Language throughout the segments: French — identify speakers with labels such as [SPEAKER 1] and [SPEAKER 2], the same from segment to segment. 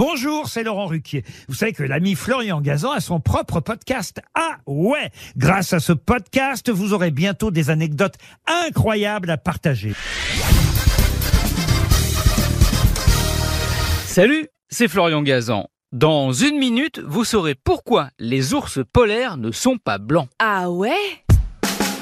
[SPEAKER 1] Bonjour, c'est Laurent Ruquier. Vous savez que l'ami Florian Gazan a son propre podcast. Ah ouais Grâce à ce podcast, vous aurez bientôt des anecdotes incroyables à partager.
[SPEAKER 2] Salut, c'est Florian Gazan. Dans une minute, vous saurez pourquoi les ours polaires ne sont pas blancs.
[SPEAKER 3] Ah ouais?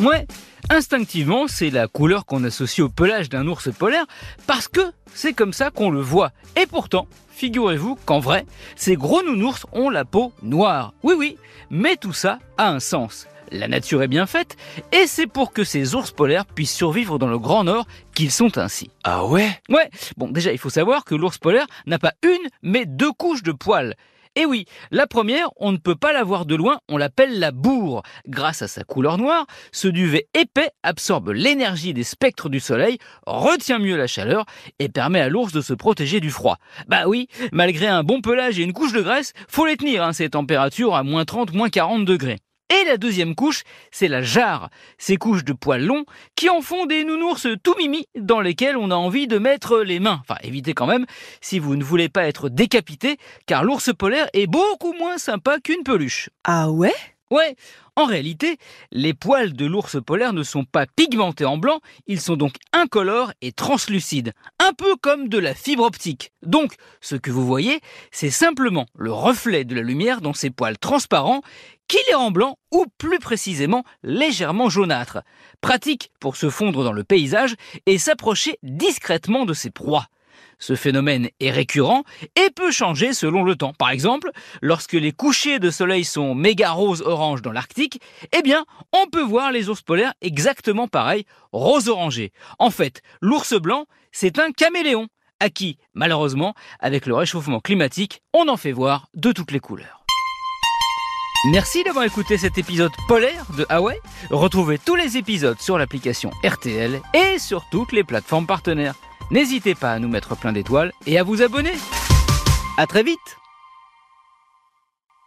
[SPEAKER 2] Ouais, instinctivement, c'est la couleur qu'on associe au pelage d'un ours polaire parce que c'est comme ça qu'on le voit. Et pourtant, figurez-vous qu'en vrai, ces gros nounours ont la peau noire. Oui oui, mais tout ça a un sens. La nature est bien faite, et c'est pour que ces ours polaires puissent survivre dans le Grand Nord qu'ils sont ainsi.
[SPEAKER 4] Ah ouais?
[SPEAKER 2] Ouais, bon déjà il faut savoir que l'ours polaire n'a pas une, mais deux couches de poils. Et oui, la première, on ne peut pas la voir de loin, on l'appelle la bourre. Grâce à sa couleur noire, ce duvet épais absorbe l'énergie des spectres du soleil, retient mieux la chaleur et permet à l'ours de se protéger du froid. Bah oui, malgré un bon pelage et une couche de graisse, faut les tenir, hein, ces températures à moins 30, moins 40 degrés. Et la deuxième couche, c'est la jarre, ces couches de poils longs qui en font des nounours tout mimi dans lesquels on a envie de mettre les mains. Enfin, évitez quand même si vous ne voulez pas être décapité, car l'ours polaire est beaucoup moins sympa qu'une peluche.
[SPEAKER 3] Ah ouais?
[SPEAKER 2] Ouais, en réalité, les poils de l'ours polaire ne sont pas pigmentés en blanc, ils sont donc incolores et translucides, un peu comme de la fibre optique. Donc, ce que vous voyez, c'est simplement le reflet de la lumière dans ces poils transparents qui les rend blancs ou plus précisément légèrement jaunâtres. Pratique pour se fondre dans le paysage et s'approcher discrètement de ses proies. Ce phénomène est récurrent et peut changer selon le temps. Par exemple, lorsque les couchers de soleil sont méga rose orange dans l'Arctique, eh bien, on peut voir les ours polaires exactement pareil, rose orangé. En fait, l'ours blanc, c'est un caméléon à qui, malheureusement, avec le réchauffement climatique, on en fait voir de toutes les couleurs. Merci d'avoir écouté cet épisode polaire de Hawaii. Retrouvez tous les épisodes sur l'application RTL et sur toutes les plateformes partenaires. N'hésitez pas à nous mettre plein d'étoiles et à vous abonner. À très vite